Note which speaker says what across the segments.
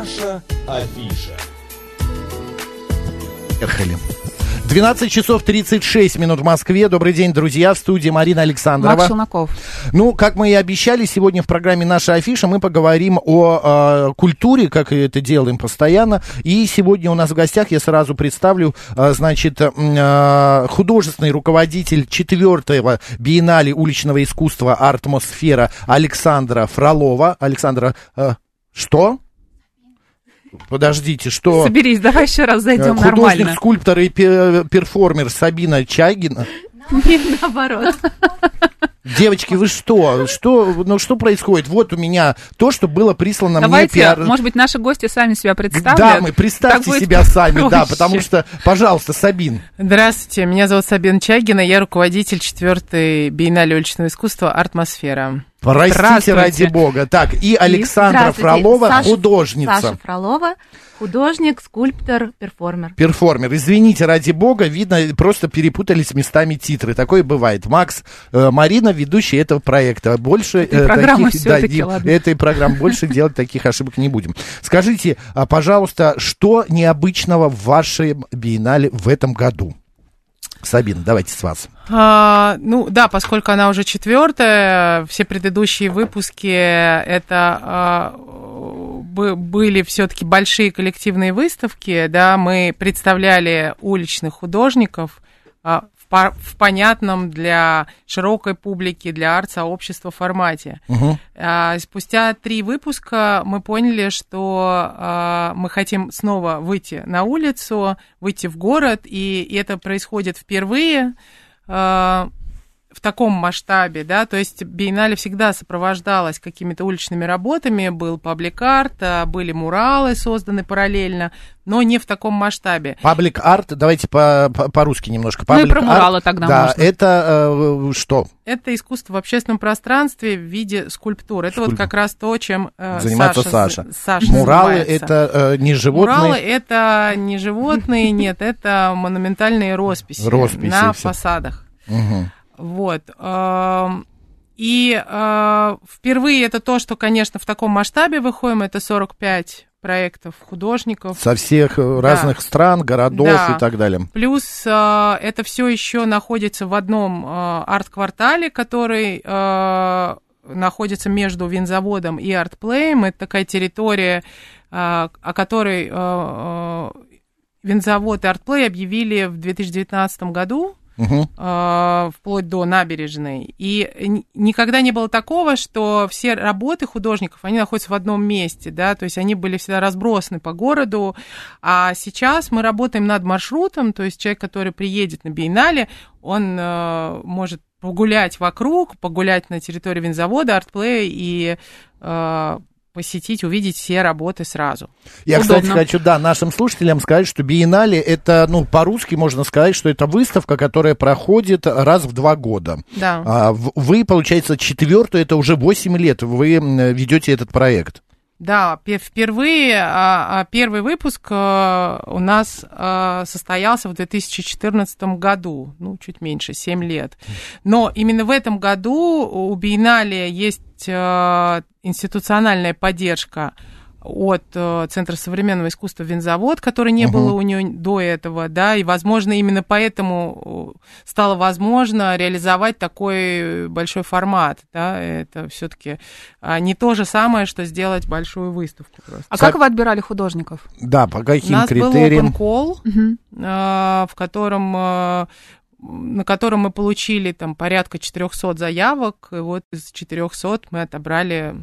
Speaker 1: Наша афиша.
Speaker 2: Ехали. 12 часов 36 минут в Москве. Добрый день, друзья. В студии Марина Александрова.
Speaker 3: Макс Челноков.
Speaker 2: Ну, как мы и обещали, сегодня в программе «Наша афиша» мы поговорим о э, культуре, как это делаем постоянно. И сегодня у нас в гостях, я сразу представлю, э, значит, э, художественный руководитель четвертого биеннале уличного искусства «Артмосфера» Александра Фролова. Александра, э, что? Подождите, что...
Speaker 3: Соберись, давай еще раз зайдем
Speaker 2: Художник,
Speaker 3: нормально.
Speaker 2: скульптор и пе- перформер Сабина Чайгина.
Speaker 3: Нет, наоборот.
Speaker 2: Девочки, вы что? Что, ну, что происходит? Вот у меня то, что было прислано
Speaker 3: Давайте,
Speaker 2: мне пиар...
Speaker 3: может быть, наши гости сами себя представят.
Speaker 2: Да, мы
Speaker 3: Так
Speaker 2: представьте
Speaker 3: будет
Speaker 2: себя сами, да, потому что, пожалуйста, Сабин.
Speaker 4: Здравствуйте, меня зовут Сабина Чагина, я руководитель четвертой биеннале уличного искусства «Артмосфера».
Speaker 2: Простите ради бога. Так, и Александра
Speaker 5: Здравствуйте.
Speaker 2: Фролова,
Speaker 5: Саша-
Speaker 2: художница.
Speaker 5: Саша Фролова, художник, скульптор, перформер.
Speaker 2: Перформер. Извините, ради бога, видно, просто перепутались местами титры. Такое бывает. Макс, э, Марина, ведущий этого проекта. Больше
Speaker 3: Этой
Speaker 2: э,
Speaker 3: программы
Speaker 2: таких, не-
Speaker 3: ладно.
Speaker 2: этой программы больше делать таких ошибок не будем. Скажите, а, пожалуйста, что необычного в вашем биеннале в этом году? Сабин, давайте с вас.
Speaker 4: А, ну да, поскольку она уже четвертая, все предыдущие выпуски это а, бы- были все-таки большие коллективные выставки, да, мы представляли уличных художников а, по- в понятном для широкой публики, для арт-сообщества формате.
Speaker 2: Мгм.
Speaker 4: А, Спустя три выпуска мы поняли, что а, мы хотим снова выйти на улицу, выйти в город, и это происходит впервые а, в таком масштабе, да, то есть биеннале всегда сопровождалась какими-то уличными работами, был паблик-арт, а, были муралы созданы параллельно, но не в таком масштабе.
Speaker 2: Паблик арт, давайте по- по- по-русски немножко.
Speaker 3: Ну и
Speaker 2: Public
Speaker 3: про
Speaker 2: art,
Speaker 3: муралы тогда
Speaker 2: да,
Speaker 3: можно.
Speaker 2: это э, что?
Speaker 4: Это искусство в общественном пространстве в виде скульптур. Это вот
Speaker 2: Скульптур.
Speaker 4: как раз то, чем э,
Speaker 2: Занимается
Speaker 4: Саша,
Speaker 2: Саша.
Speaker 4: Саша
Speaker 2: Муралы
Speaker 4: занимается.
Speaker 2: это э, не животные.
Speaker 4: Муралы это не животные, нет, это монументальные росписи,
Speaker 2: Росписи
Speaker 4: на фасадах.
Speaker 2: Мгм.
Speaker 4: Вот. И э, впервые это то, что, конечно, в таком масштабе выходим, это 45 проектов художников.
Speaker 2: Со всех э, разных стран, городов
Speaker 4: Да.
Speaker 2: и так далее.
Speaker 4: Плюс э, это все еще находится в одном э, арт-квартале, который э, находится между винзаводом и артплеем. Это такая территория, э, о которой э, э, винзавод и артплей объявили в 2019 году
Speaker 2: Мгм.
Speaker 4: э, вплоть до набережной. И никогда не было такого, что все работы художников, они находятся в одном месте, да, то есть они были всегда разбросаны по городу, а сейчас мы работаем над маршрутом, то есть человек, который приедет на биеннале, он э, может погулять вокруг, погулять на территории винзавода, артплея и э, посетить, увидеть все работы сразу.
Speaker 2: Я,
Speaker 3: Удобно.
Speaker 2: кстати, хочу, да, нашим слушателям сказать, что биеннале это, ну, по-русски можно сказать, что это выставка, которая проходит раз в два года.
Speaker 4: Да.
Speaker 2: А вы, получается, четвертую, это уже 8 лет вы ведете этот проект.
Speaker 4: Да, пе- впервые а, а, первый выпуск а, у нас а, состоялся в 2014 году, ну, чуть меньше, 7 лет. Но именно в этом году у Биеннале есть а, институциональная поддержка от э, Центра современного искусства «Винзавод», который не
Speaker 2: Мгм.
Speaker 4: было у нее до этого, да, и, возможно, именно поэтому э, стало возможно реализовать такой большой формат, да, это все-таки не то же самое, что сделать большую выставку просто.
Speaker 3: А как вы отбирали художников?
Speaker 2: Да, по
Speaker 4: У
Speaker 2: каким
Speaker 4: нас был
Speaker 2: критериям?
Speaker 4: open call, э, в котором на котором мы получили там порядка 400 заявок, и вот из 400 мы отобрали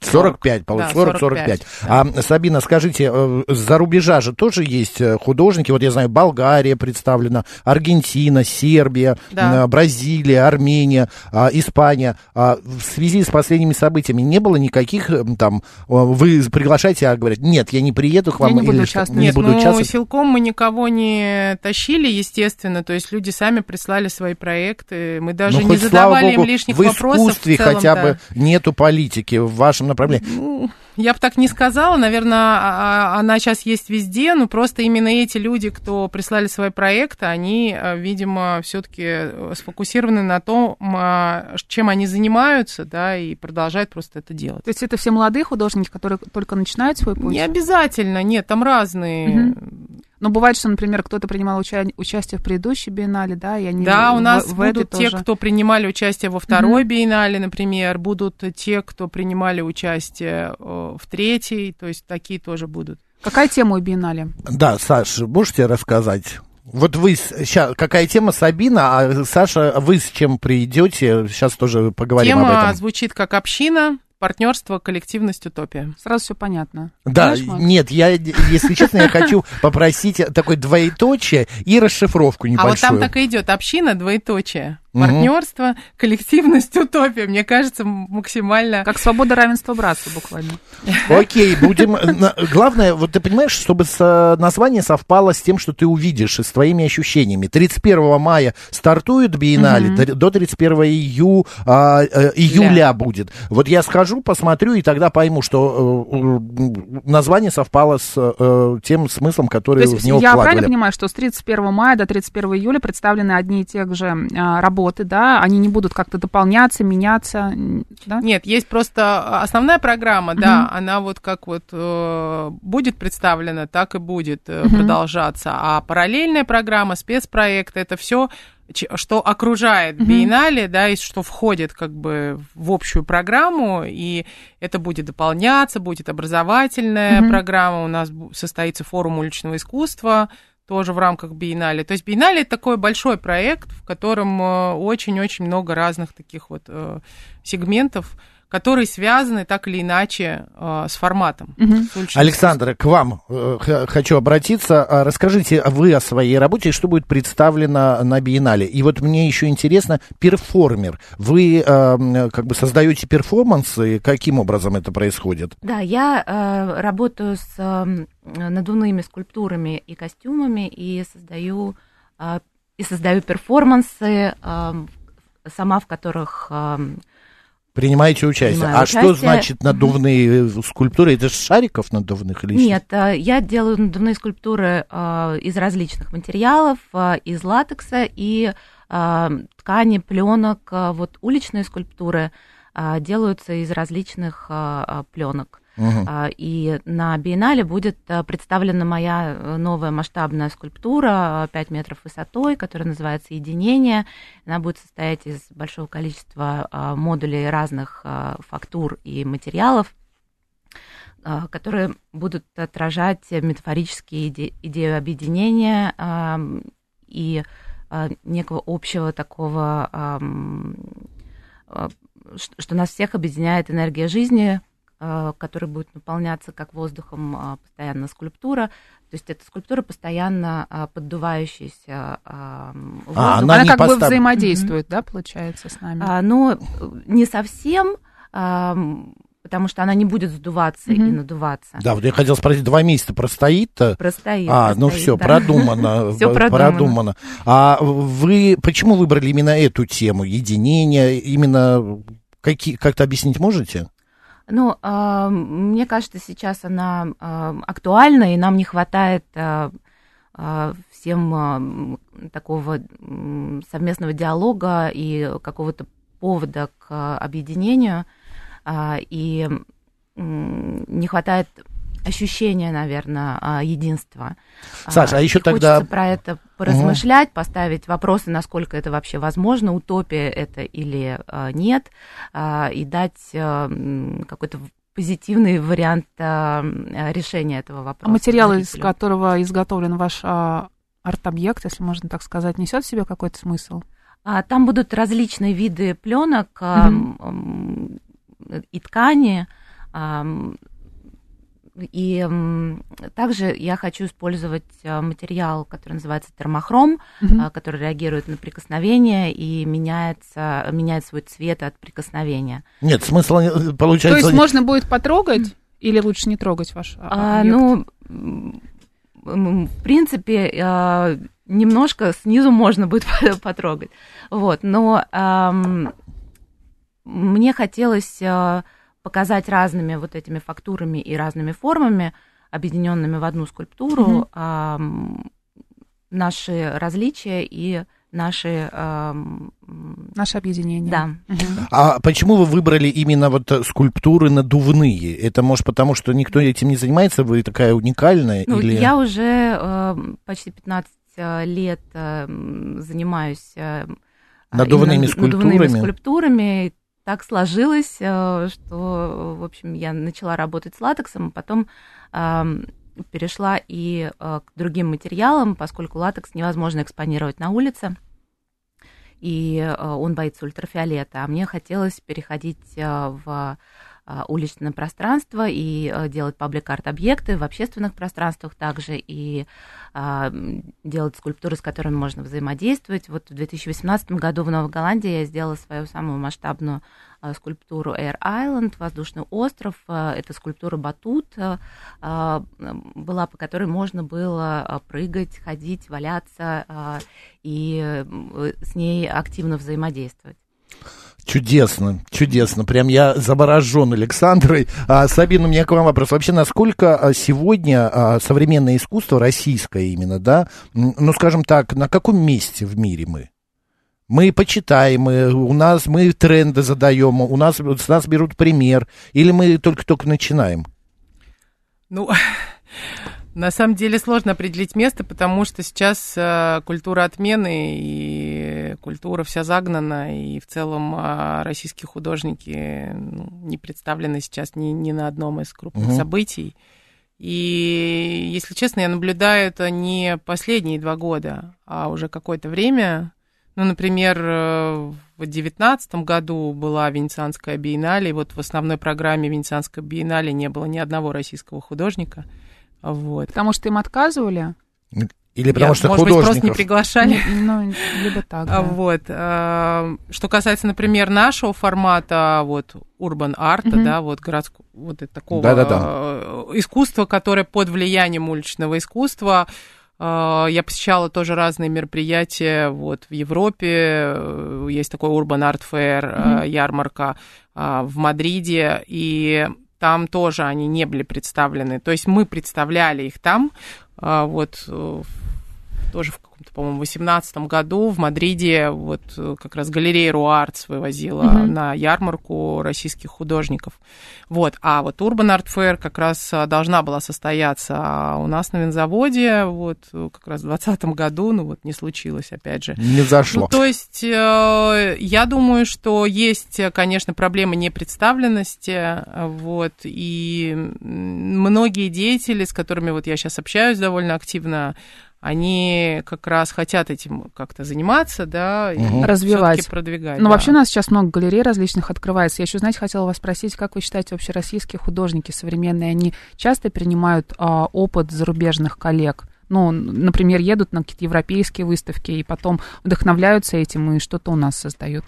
Speaker 2: 45,
Speaker 4: Да,
Speaker 2: получается, 40-45.
Speaker 4: 45,
Speaker 2: А, Сабина, скажите, э, за рубежа же тоже есть э, художники, вот я знаю, Болгария представлена, Аргентина, Сербия,
Speaker 4: Да.
Speaker 2: э, Бразилия, Армения, а, Испания. А В связи с последними событиями не было никаких там, вы приглашаете, а говорят, нет, я не приеду к вам.
Speaker 3: не буду участвовать.
Speaker 2: не
Speaker 4: Нет,
Speaker 2: буду
Speaker 4: ну,
Speaker 2: участвовать.
Speaker 4: силком мы никого не тащили, естественно. То есть люди сами прислали свои проекты. Мы даже
Speaker 2: Ну,
Speaker 4: не
Speaker 2: хоть, слава
Speaker 4: задавали
Speaker 2: богу,
Speaker 4: им лишних
Speaker 2: в
Speaker 4: вопросов.
Speaker 2: искусстве
Speaker 4: в целом-то.
Speaker 2: хотя бы нету политики. В вашем направлении.
Speaker 4: Ну, я бы так не сказала. Наверное, а- а- она сейчас есть везде, но просто именно эти люди, кто прислали свои проекты, они, э, видимо, все-таки сфокусированы на том, а, чем они занимаются, да, и продолжают просто это делать.
Speaker 3: То есть это все молодые художники, которые только начинают свой путь?
Speaker 4: Не обязательно, нет, там разные.
Speaker 3: Но бывает, что, например, кто-то принимал уча- участие в предыдущей биеннале, да, и они
Speaker 4: Да, у
Speaker 3: в-
Speaker 4: нас
Speaker 3: в
Speaker 4: будут те,
Speaker 3: тоже.
Speaker 4: кто принимали участие во второй биеннале, например, будут те, кто принимали участие э, в третьей, то есть такие тоже будут.
Speaker 3: Какая тема у биеннале?
Speaker 2: Да, Саш, можете рассказать? Вот вы сейчас, какая тема Сабина, а Саша, вы с чем придете? Сейчас тоже поговорим об
Speaker 4: Тема
Speaker 2: этом.
Speaker 4: звучит как община, партнерство, коллективность, утопия.
Speaker 3: Сразу все понятно.
Speaker 2: Да,
Speaker 3: Знаешь, Макс?
Speaker 2: нет, я, если честно, я хочу попросить такое двоеточие и расшифровку
Speaker 4: А вот
Speaker 2: небольшую.
Speaker 4: там так и идет община, двоеточие.
Speaker 2: Мгм.
Speaker 4: Партнерство, коллективность, утопия. Мне кажется, максимально...
Speaker 3: Как свобода, равенство, братство буквально.
Speaker 2: Окей, будем... Главное, вот ты понимаешь, чтобы название совпало с тем, что ты увидишь, и с твоими ощущениями. 31 мая стартует биеннале, до 31 ию- а, э, июля будет. Вот я схожу, посмотрю, и тогда пойму, что э, название совпало с э, тем смыслом, который в него
Speaker 3: я
Speaker 2: вкладывали.
Speaker 3: правильно понимаю, что с 31 мая до 31 июля представлены одни и те же а, работы, да? Они не будут как-то дополняться, меняться, да?
Speaker 4: Нет, есть просто основная программа, да, она вот как вот э, будет представлена, так и будет
Speaker 3: Мгм.
Speaker 4: продолжаться. А параллельная программа, спецпроекты, это все, что окружает
Speaker 3: Мгм.
Speaker 4: биеннале, да, и что входит как бы в общую программу, и это будет дополняться, будет образовательная
Speaker 3: Мгм.
Speaker 4: программа, у нас состоится форум уличного искусства, тоже в рамках биеннале. То есть биеннале это такой большой проект, в котором э, очень-очень много разных таких вот э, сегментов, которые связаны так или иначе э, с форматом. Уличным
Speaker 2: Александра, к вам э, х- хочу обратиться. А Расскажите вы о своей работе, и что будет представлено на биеннале. И вот мне еще интересно, перформер. Вы э, как бы создаете перформансы, каким образом это происходит?
Speaker 5: Да, я э, работаю с э, надувными скульптурами и костюмами и создаю э, и создаю перформансы, э, сама в которых э,
Speaker 2: Принимаете участие.
Speaker 5: Принимаю
Speaker 2: а что
Speaker 5: участие.
Speaker 2: значит надувные э, скульптуры? Это же шариков надувных или что?
Speaker 5: Нет, э, я делаю надувные скульптуры э, из различных материалов, из латекса и ткани, пленок. Вот уличные скульптуры делаются из различных пленок. А, И на биеннале будет а, представлена моя э, новая масштабная скульптура а, 5 метров высотой, которая называется «Единение». Она будет состоять из большого количества а, модулей разных а, фактур и материалов, а, которые будут отражать метафорические иде- идею объединения и а, некого общего такого, а, что нас всех объединяет энергия жизни, а, который будет наполняться как воздухом а, постоянно скульптура. То есть это скульптура постоянно а, поддувающаяся а, воздух.
Speaker 2: А,
Speaker 3: Она,
Speaker 2: Она
Speaker 3: как бы
Speaker 2: постав-
Speaker 3: взаимодействует, да, получается, с нами?
Speaker 5: А, но э, не совсем, а, потому что она не будет сдуваться и
Speaker 3: Мгм.
Speaker 5: надуваться.
Speaker 2: Да, вот я хотел спросить, два месяца простоит-то?
Speaker 5: Простоит.
Speaker 2: А, ну
Speaker 5: простоит,
Speaker 2: все,
Speaker 5: да.
Speaker 2: продумано.
Speaker 5: Всё
Speaker 2: б-
Speaker 5: продумано.
Speaker 2: А вы почему выбрали именно эту тему? Единение, именно какие, как-то объяснить можете?
Speaker 5: Ну, а, мне кажется, сейчас она а, актуальна, и нам не хватает а, всем такого совместного диалога и какого-то повода к объединению, и не хватает ощущения, наверное, а, единства.
Speaker 2: Саша, а еще
Speaker 5: и
Speaker 2: тогда-
Speaker 5: хочется про это поразмышлять, поставить вопросы, насколько это вообще возможно, утопия это или а, нет, а, и дать а, какой-то позитивный вариант а, решения этого
Speaker 3: А
Speaker 5: вопроса.
Speaker 3: материал, из которого изготовлен ваш а, арт-объект, если можно так сказать, несет в себе какой-то смысл?
Speaker 5: А, Там будут различные виды пленок а, м, и ткани. А, И также я хочу использовать а, материал, который называется термохром, а, который реагирует на прикосновение и меняется, меняет свой цвет от прикосновения.
Speaker 2: Нет, смысла э,
Speaker 3: То
Speaker 2: получается...
Speaker 3: есть можно будет потрогать или лучше не трогать ваш а,
Speaker 5: А,
Speaker 3: объект?
Speaker 5: ну, м, м, в принципе, а, немножко снизу можно будет потрогать. Вот, но ам, мне хотелось а, показать разными вот этими фактурами и разными формами, объединенными в одну скульптуру, mm-hmm. наши различия и наши... Э,
Speaker 3: Наше объединение.
Speaker 5: Да.
Speaker 2: А почему вы выбрали именно вот скульптуры надувные? Это, может, потому что никто этим не занимается, вы такая уникальная?
Speaker 5: Ну,
Speaker 2: или...
Speaker 5: Я уже э, почти 15 э, лет э, занимаюсь... Э,
Speaker 2: надувными скульптурами?
Speaker 5: Надувными скульптурами. Так сложилось, э, что, в общем, я начала работать с латексом, а потом перешла и э, к другим материалам, поскольку латекс невозможно экспонировать на улице, и э, он боится ультрафиолета. А мне хотелось переходить в уличное пространство и делать паблик-арт-объекты в общественных пространствах также, и делать скульптуры, с которыми можно взаимодействовать. Вот в 2018 году в Новой Голландии я сделала свою самую масштабную скульптуру Air Island, воздушный остров. Это скульптура Батут была, по которой можно было прыгать, ходить, валяться и с ней активно взаимодействовать.
Speaker 2: Чудесно, чудесно. Прям я заворожен Александрой. А, Сабина, у меня к вам вопрос. Вообще, насколько сегодня современное искусство, российское именно, да, ну, скажем так, на каком месте в мире мы? мы почитаем, мы, у нас мы тренды задаем, у нас с нас берут пример, или мы только-только начинаем?
Speaker 4: Ну, на самом деле сложно определить место, потому что сейчас э, культура отмены и культура вся загнана, и в целом э, российские художники ну, не представлены сейчас ни, ни на одном из крупных угу. событий. И, если честно, я наблюдаю это не последние два года, а уже какое-то время. Ну, например, э, в 2019 году была Венецианская биеннале, и вот в основной программе Венецианской биеннале не было ни одного российского художника. Вот.
Speaker 3: Потому что им отказывали?
Speaker 2: Или потому Я, что
Speaker 4: может
Speaker 2: художников...
Speaker 4: быть, просто не приглашали.
Speaker 3: Ну, либо так, да.
Speaker 4: Вот. Э, что касается, например, нашего формата, вот, урбан арта, да, вот, городского, вот такого. Э, искусства, которое под влиянием уличного искусства, а, я посещала тоже разные мероприятия вот, в Европе. Есть такой Urban Art Fair, mm-hmm. ярмарка в Мадриде, и там тоже они не были представлены. То есть мы представляли их там, вот э, тоже в по-моему, в 2018 году в Мадриде вот э, как раз галерея Руартс вывозила mm-hmm. на ярмарку российских художников. Вот. А вот Urban Art Fair как раз э, должна была состояться а у нас на винзаводе вот э, как раз в 2020 году, ну вот не случилось, опять же.
Speaker 2: Не зашло. Ну,
Speaker 4: то есть я думаю, что есть, конечно, проблемы непредставленности, вот, и многие деятели, с которыми вот я сейчас общаюсь довольно активно, они как раз хотят этим как-то заниматься, да,
Speaker 3: угу. развивать,
Speaker 4: продвигать.
Speaker 3: Но да. вообще у нас сейчас много галерей различных открывается. Я еще, знаете, хотела вас спросить, как вы считаете, вообще российские художники современные, они часто принимают а, опыт зарубежных коллег? Ну, например, едут на какие-то европейские выставки и потом вдохновляются этим и что-то у нас создают.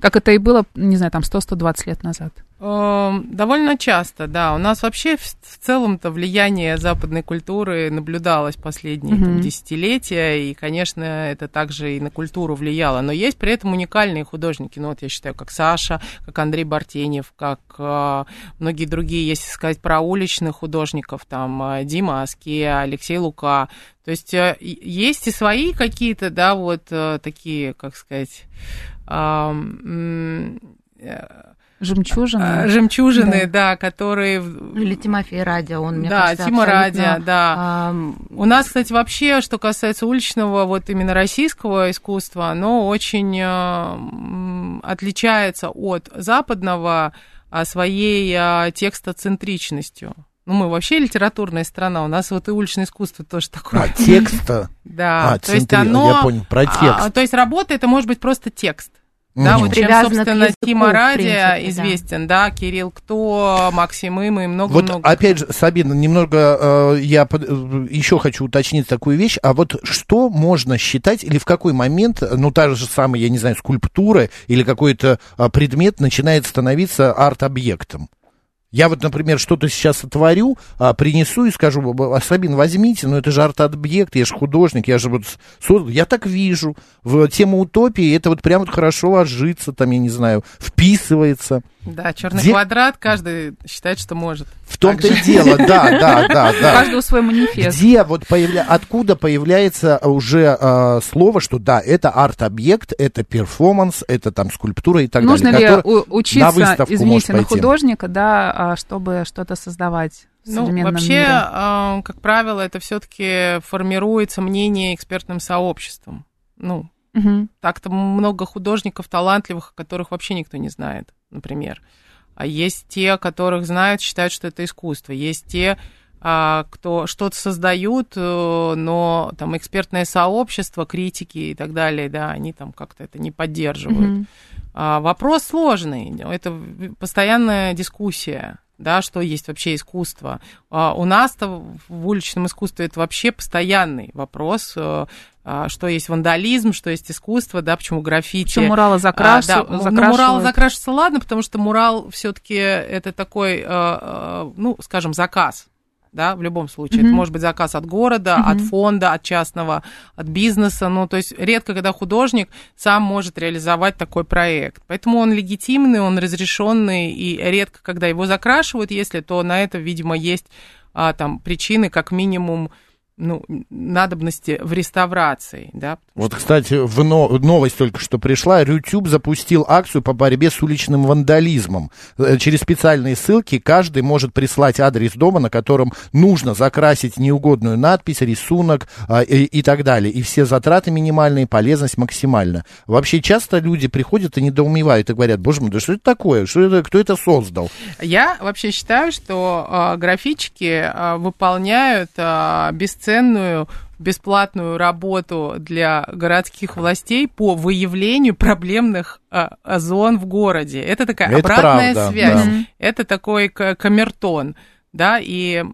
Speaker 3: Как это и было, не знаю, там 100-120 лет назад.
Speaker 4: Эм, довольно часто, да. У нас вообще в, целом-то влияние западной культуры наблюдалось последние mm-hmm. там, десятилетия, и, конечно, это также и на культуру влияло. Но есть при этом уникальные художники, ну вот я считаю, как Саша, как Андрей Бартенев, как э, многие другие, если сказать про уличных художников, там э, Дима Аски, Алексей Лука. То есть э, есть и свои какие-то, да, вот э, такие, как сказать... Э,
Speaker 3: э, Жемчужины. А,
Speaker 4: жемчужины, да, да которые...
Speaker 5: Или Тимофей Радио, он, мне
Speaker 4: да,
Speaker 5: кажется,
Speaker 4: Тима
Speaker 5: абсолютно...
Speaker 4: Радио, да. А... У нас, кстати, вообще, что касается уличного, вот именно российского искусства, оно очень э, отличается от западного а, своей а, текстоцентричностью. Ну, мы вообще литературная страна, у нас вот и уличное искусство тоже такое.
Speaker 2: А, текста?
Speaker 4: Да,
Speaker 2: а, то есть оно... Я понял, про текст. А,
Speaker 4: то есть работа это может быть просто текст. Да, вот чем, собственно, Тима Радия известен, да. да, Кирилл Кто, Максим Им и много-много.
Speaker 2: Вот, опять же, Сабина, немного э, я под, э, еще хочу уточнить такую вещь, а вот что можно считать, или в какой момент, ну, та же самая, я не знаю, скульптура или какой-то э, предмет начинает становиться арт-объектом? Я вот, например, что-то сейчас сотворю, а, принесу и скажу, Сабин, возьмите, но это же арт-объект, я же художник, я же вот создал. Я так вижу. В тему утопии это вот прям вот хорошо ложится, там, я не знаю, вписывается.
Speaker 4: Да, черный Где... квадрат, каждый считает, что может.
Speaker 2: В том-то и дело, да, да, да, да.
Speaker 3: У каждого свой манифест.
Speaker 2: Где вот появля... откуда появляется уже э, слово, что да, это арт-объект, это перформанс, это там скульптура и так
Speaker 3: Нужно
Speaker 2: далее.
Speaker 3: Нужно ли учиться, извините, на художника, да, а, чтобы что-то создавать?
Speaker 4: Ну, вообще, мире? как правило, это все-таки формируется мнение экспертным сообществом. Ну, угу. так-то много художников талантливых, которых вообще никто не знает, например. А есть те, которых знают, считают, что это искусство. Есть те, а, кто что-то создают, э, но там экспертное сообщество, критики и так далее, да, они там как-то это не поддерживают. Mm-hmm. А, вопрос сложный, это постоянная дискуссия да, что есть вообще искусство. А у нас-то в уличном искусстве это вообще постоянный вопрос, э, а, что есть вандализм, что есть искусство, да, почему граффити.
Speaker 3: Почему муралы закраш... а, да,
Speaker 4: закрашивают? Ну, мурал закрашивается, ладно, потому что мурал все таки это такой, э, ну, скажем, заказ, да, в любом случае. Mm-hmm. Это может быть заказ от города, mm-hmm. от фонда, от частного, от бизнеса. Ну, то есть редко, когда художник сам может реализовать такой проект. Поэтому он легитимный, он разрешенный, и редко, когда его закрашивают, если то на это, видимо, есть а, там причины, как минимум, ну, надобности в реставрации, да.
Speaker 2: Вот, кстати, в но... новость только что пришла. YouTube запустил акцию по борьбе с уличным вандализмом. Э, через специальные ссылки каждый может прислать адрес дома, на котором нужно закрасить неугодную надпись, рисунок а, и, и так далее. И все затраты минимальные, полезность максимальна. Вообще часто люди приходят и недоумевают и говорят, боже мой, да что это такое? Что это, кто это создал?
Speaker 4: Я вообще считаю, что э, графички э, выполняют э, бесценную полноценную бесплатную работу для городских властей по выявлению проблемных а, зон в городе. Это такая Это обратная правда, связь. Да. Это такой камертон. Да, и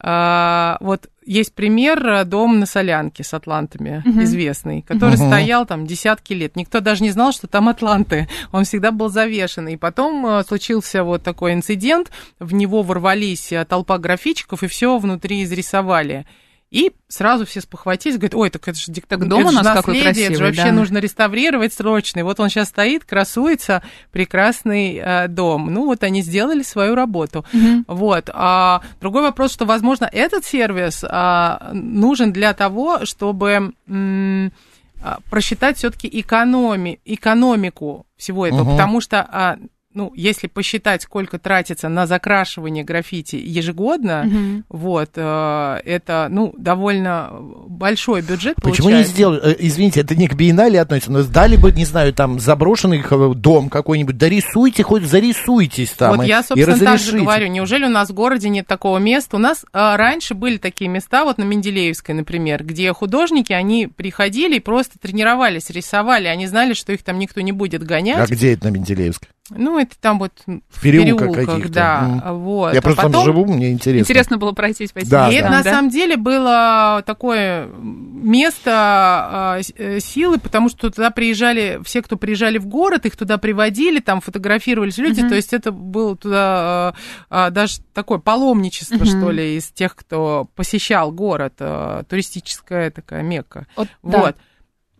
Speaker 4: а, вот есть пример э, дом на Солянке с атлантами, угу. известный, который угу. стоял там десятки лет. Никто даже не знал, что там атланты. Он всегда был завешен. И потом э, случился вот такой инцидент, в него ворвались э, толпа графичиков и все внутри изрисовали. И сразу все спохватились, говорят, ой, так это же диктатор,
Speaker 3: дом это у нас наследие, какой
Speaker 4: красивый, это же вообще да. нужно реставрировать срочно. И вот он сейчас стоит, красуется, прекрасный э, дом. Ну вот они сделали свою работу. Угу. Вот. А другой вопрос, что, возможно, этот сервис а, нужен для того, чтобы м, а, просчитать все-таки экономи, экономику всего этого, угу. потому что а, ну, если посчитать, сколько тратится на закрашивание граффити ежегодно, угу. вот, э, это, ну, довольно большой бюджет
Speaker 2: Почему
Speaker 4: получается.
Speaker 2: не сделали, э, извините, это не к биеннале относится, но сдали бы, не знаю, там, заброшенный дом какой-нибудь, дорисуйте, хоть зарисуйтесь там
Speaker 4: Вот
Speaker 2: и,
Speaker 4: я, собственно, так же говорю, неужели у нас в городе нет такого места? У нас а, раньше были такие места, вот на Менделеевской, например, где художники, они приходили и просто тренировались, рисовали, они знали, что их там никто не будет гонять.
Speaker 2: А где это на Менделеевской?
Speaker 4: Ну, это там вот
Speaker 2: в переулках, переулках
Speaker 4: да, mm. вот.
Speaker 2: Я а просто потом... там живу, мне интересно.
Speaker 3: Интересно было пройтись по
Speaker 4: да, И да. это на да? самом деле было такое место э, силы, потому что туда приезжали, все, кто приезжали в город, их туда приводили, там фотографировались люди, mm-hmm. то есть это было туда э, даже такое паломничество, mm-hmm. что ли, из тех, кто посещал город, э, туристическая такая мекка. Вот. вот. Да.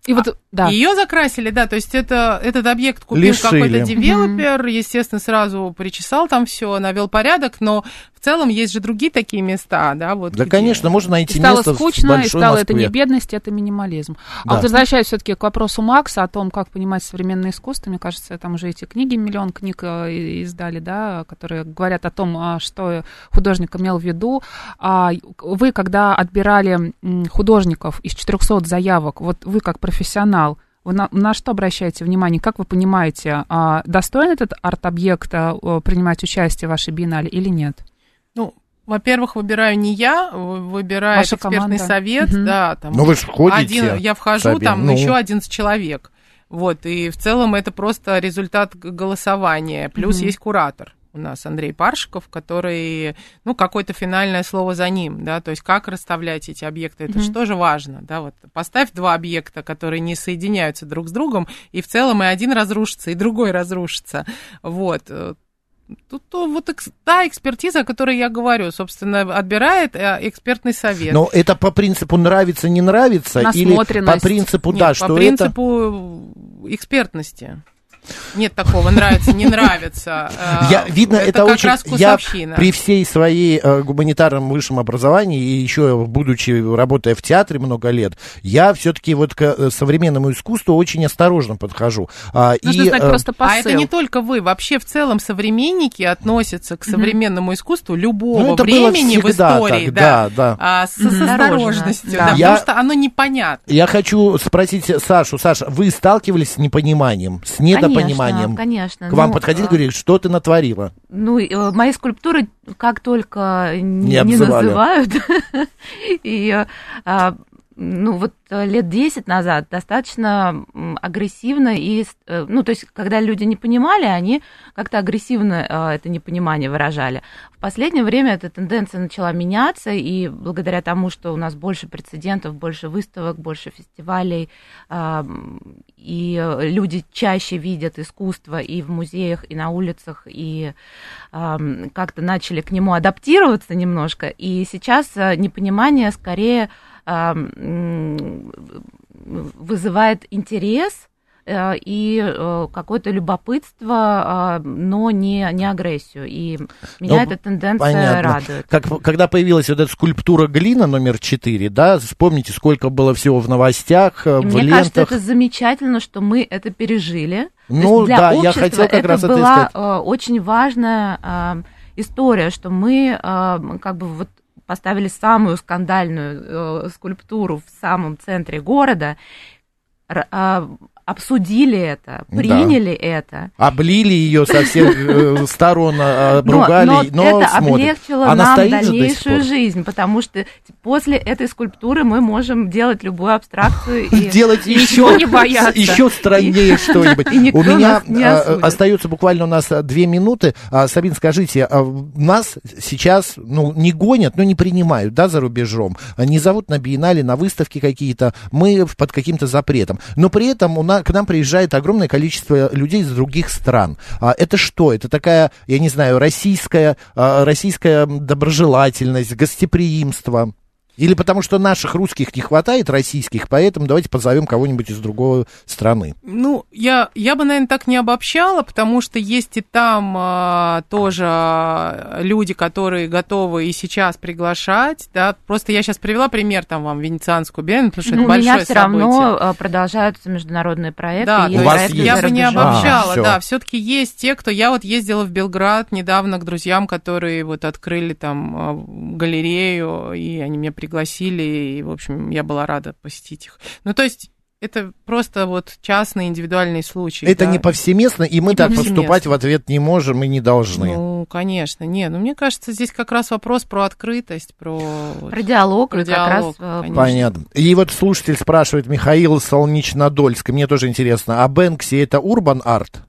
Speaker 4: И вот, а, да. Ее закрасили, да, то есть это, этот объект купил какой-то девелопер, mm-hmm. естественно, сразу причесал там все, навел порядок, но в целом есть же другие такие места, да, вот.
Speaker 2: Да, где... конечно, можно найти
Speaker 3: и стало
Speaker 2: место
Speaker 3: скучно,
Speaker 2: в
Speaker 3: и стало
Speaker 2: Москве.
Speaker 3: это не бедность, это минимализм. А да. А вот возвращаясь все-таки к вопросу Макса о том, как понимать современное искусство, мне кажется, там уже эти книги, миллион книг э, издали, да, которые говорят о том, а, что художник имел в виду. А вы, когда отбирали художников из 400 заявок, вот вы как профессионал, вы на, на что обращаете внимание? Как вы понимаете, а, достоин этот арт-объект а, принимать участие в вашей биеннале или нет?
Speaker 4: Ну, во-первых, выбираю не я, выбираю Ваша экспертный команда. совет, угу. да,
Speaker 2: там. Ну вы же ходите.
Speaker 4: Один, я вхожу, Сабин, там ну... еще 11 человек. Вот, и в целом это просто результат голосования. Плюс угу. есть куратор у нас Андрей Паршиков, который, ну, какое-то финальное слово за ним, да, то есть как расставлять эти объекты, это mm-hmm. же тоже важно, да, вот поставь два объекта, которые не соединяются друг с другом, и в целом и один разрушится, и другой разрушится, вот, Тут то, вот та экспертиза, о которой я говорю, собственно, отбирает э, экспертный совет.
Speaker 2: Но это по принципу нравится, не нравится? Или по принципу,
Speaker 4: Нет,
Speaker 2: да,
Speaker 4: по
Speaker 2: что
Speaker 4: принципу экспертности. Нет такого, нравится, не нравится. Э,
Speaker 2: Я, видно, это,
Speaker 4: как
Speaker 2: очень...
Speaker 4: раз
Speaker 2: Я
Speaker 4: вкусовщина.
Speaker 2: при всей своей э, гуманитарном высшем образовании и еще будучи, работая в театре много лет, я все-таки вот к э, современному искусству очень осторожно подхожу. А,
Speaker 3: Нужно
Speaker 2: и,
Speaker 3: знать
Speaker 2: э,
Speaker 3: просто посыл.
Speaker 4: А это не только вы, вообще в целом современники относятся к современному искусству любого
Speaker 2: Ну, это было
Speaker 4: времени в
Speaker 2: всегда
Speaker 4: истории,
Speaker 2: так,
Speaker 4: да,
Speaker 2: да, да.
Speaker 4: а, с, осторожностью,
Speaker 5: Да.
Speaker 4: да,
Speaker 2: Я-
Speaker 4: потому что оно непонятно.
Speaker 2: Я хочу спросить Сашу. Саша, вы сталкивались с непониманием, с недопониманием?
Speaker 5: Конечно, конечно.
Speaker 2: К вам
Speaker 5: Ну,
Speaker 2: подходили и
Speaker 5: э,
Speaker 2: говорили, что ты натворила?
Speaker 5: Ну, э, мои скульптуры как только не, не называют, и э, а, ну вот э, лет 10 назад достаточно агрессивно и, э, ну то есть когда люди не понимали, они как-то агрессивно э, это непонимание выражали. В последнее время эта тенденция начала меняться, и благодаря тому, что у нас больше прецедентов, больше выставок, больше фестивалей, и люди чаще видят искусство и в музеях, и на улицах, и как-то начали к нему адаптироваться немножко. И сейчас непонимание скорее вызывает интерес э, и э, какое-то любопытство, а, но не, не агрессию. И меня
Speaker 2: Ну,
Speaker 5: эта тенденция
Speaker 2: понятно.
Speaker 5: радует.
Speaker 2: Как, когда появилась вот эта скульптура глина номер 4, да, вспомните, сколько было всего в новостях, э,
Speaker 5: И
Speaker 2: в
Speaker 5: мне
Speaker 2: лентах.
Speaker 5: кажется, это замечательно, что мы это пережили.
Speaker 2: Ну да, я хотел как
Speaker 5: это
Speaker 2: раз это
Speaker 5: была
Speaker 2: искать.
Speaker 5: э, очень важная история, что мы как бы вот поставили самую скандальную э, скульптуру в самом центре города, а, обсудили это,
Speaker 2: Да.
Speaker 5: приняли это.
Speaker 2: Облили ее со всех э, сторон, а,
Speaker 5: Но,
Speaker 2: обругали,
Speaker 5: но
Speaker 2: но,
Speaker 5: это
Speaker 2: смотрят.
Speaker 5: облегчило
Speaker 2: Она
Speaker 5: нам дальнейшую жизнь, потому что после этой скульптуры мы можем делать любую абстракцию и
Speaker 2: Делать еще,
Speaker 5: не бояться.
Speaker 2: еще страннее что-нибудь. У меня
Speaker 5: нас
Speaker 2: а, остается буквально у нас а, две минуты. А, Сабин, скажите, а, нас сейчас ну, не гонят, но не принимают, да, за рубежом? А, Не зовут на биеннале, на выставки какие-то. Мы под каким-то запретом. Но при этом у к нам приезжает огромное количество людей из других стран. А, Это что? Это такая, я не знаю, российская, а, российская доброжелательность, гостеприимство? Или потому что наших русских не хватает, российских, поэтому давайте позовем кого-нибудь из другой страны.
Speaker 4: Ну, я, я бы, наверное, так не обобщала, потому что есть и там а, тоже а, люди, которые готовы и сейчас приглашать, да. Просто я сейчас привела пример там вам Венецианскую биеннале, потому что
Speaker 5: Ну,
Speaker 4: это
Speaker 5: у меня
Speaker 4: большое
Speaker 5: все
Speaker 4: событие.
Speaker 5: равно продолжаются международные проекты.
Speaker 4: Да,
Speaker 5: есть
Speaker 2: У вас
Speaker 5: проекты
Speaker 2: есть.
Speaker 4: я бы не обобщала,
Speaker 2: А,
Speaker 4: да, все-таки есть те, кто... Я вот ездила в Белград недавно к друзьям, которые вот открыли там а, галерею, и они меня пригласили, и, в общем, я была рада посетить их. Ну, то есть это просто вот частный индивидуальный случай.
Speaker 2: Это
Speaker 4: да.
Speaker 2: не повсеместно, и мы
Speaker 4: Не
Speaker 2: так
Speaker 4: повсеместно.
Speaker 2: поступать в ответ не можем и не должны.
Speaker 4: Ну, конечно, не, ну, мне кажется, здесь как раз вопрос про открытость, про... вот-
Speaker 5: Про диалог,
Speaker 4: Про
Speaker 5: и как раз
Speaker 4: диалог,
Speaker 5: э,
Speaker 4: конечно.
Speaker 2: Понятно. И вот слушатель спрашивает, Михаил Солнечнодольск, мне тоже интересно, а Бэнкси это урбан арт?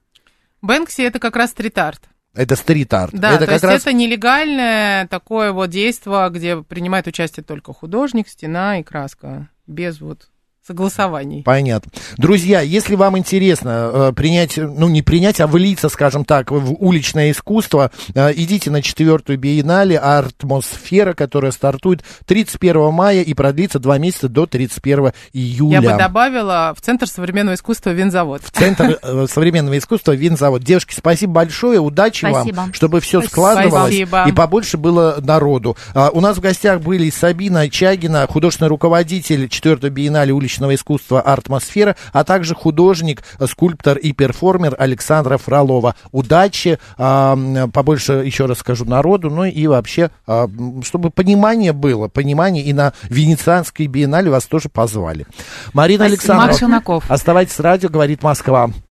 Speaker 4: Бэнкси это как раз стрит-арт.
Speaker 2: Это стрит-арт?
Speaker 4: Да,
Speaker 2: это
Speaker 4: то
Speaker 2: как
Speaker 4: есть
Speaker 2: раз...
Speaker 4: это нелегальное такое вот действие, где принимает участие только художник, стена и краска, без вот согласований.
Speaker 2: Понятно. Друзья, если вам интересно э, принять, ну не принять, а влиться, скажем так, в уличное искусство, э, идите на четвертую биеннале «Артмосфера», которая стартует 31 мая и продлится два месяца до 31 июля.
Speaker 4: Я бы добавила в Центр современного искусства Винзавод.
Speaker 2: Центр э, современного искусства Винзавод. Девушки, спасибо большое, удачи
Speaker 5: Спасибо.
Speaker 2: вам, чтобы все
Speaker 4: Спасибо.
Speaker 2: складывалось
Speaker 4: Спасибо.
Speaker 2: и побольше было народу. А, у нас в гостях были Сабина Чагина, художественный руководитель 4 биеннале уличного искусства «Артмосфера», а также художник, скульптор и перформер Александра Фролова. Удачи, а, побольше, еще раз скажу, народу, ну и вообще, а, чтобы понимание было, понимание, и на Венецианской биеннале вас тоже позвали. Марина Александровна. Оставайтесь с радио, говорит Москва.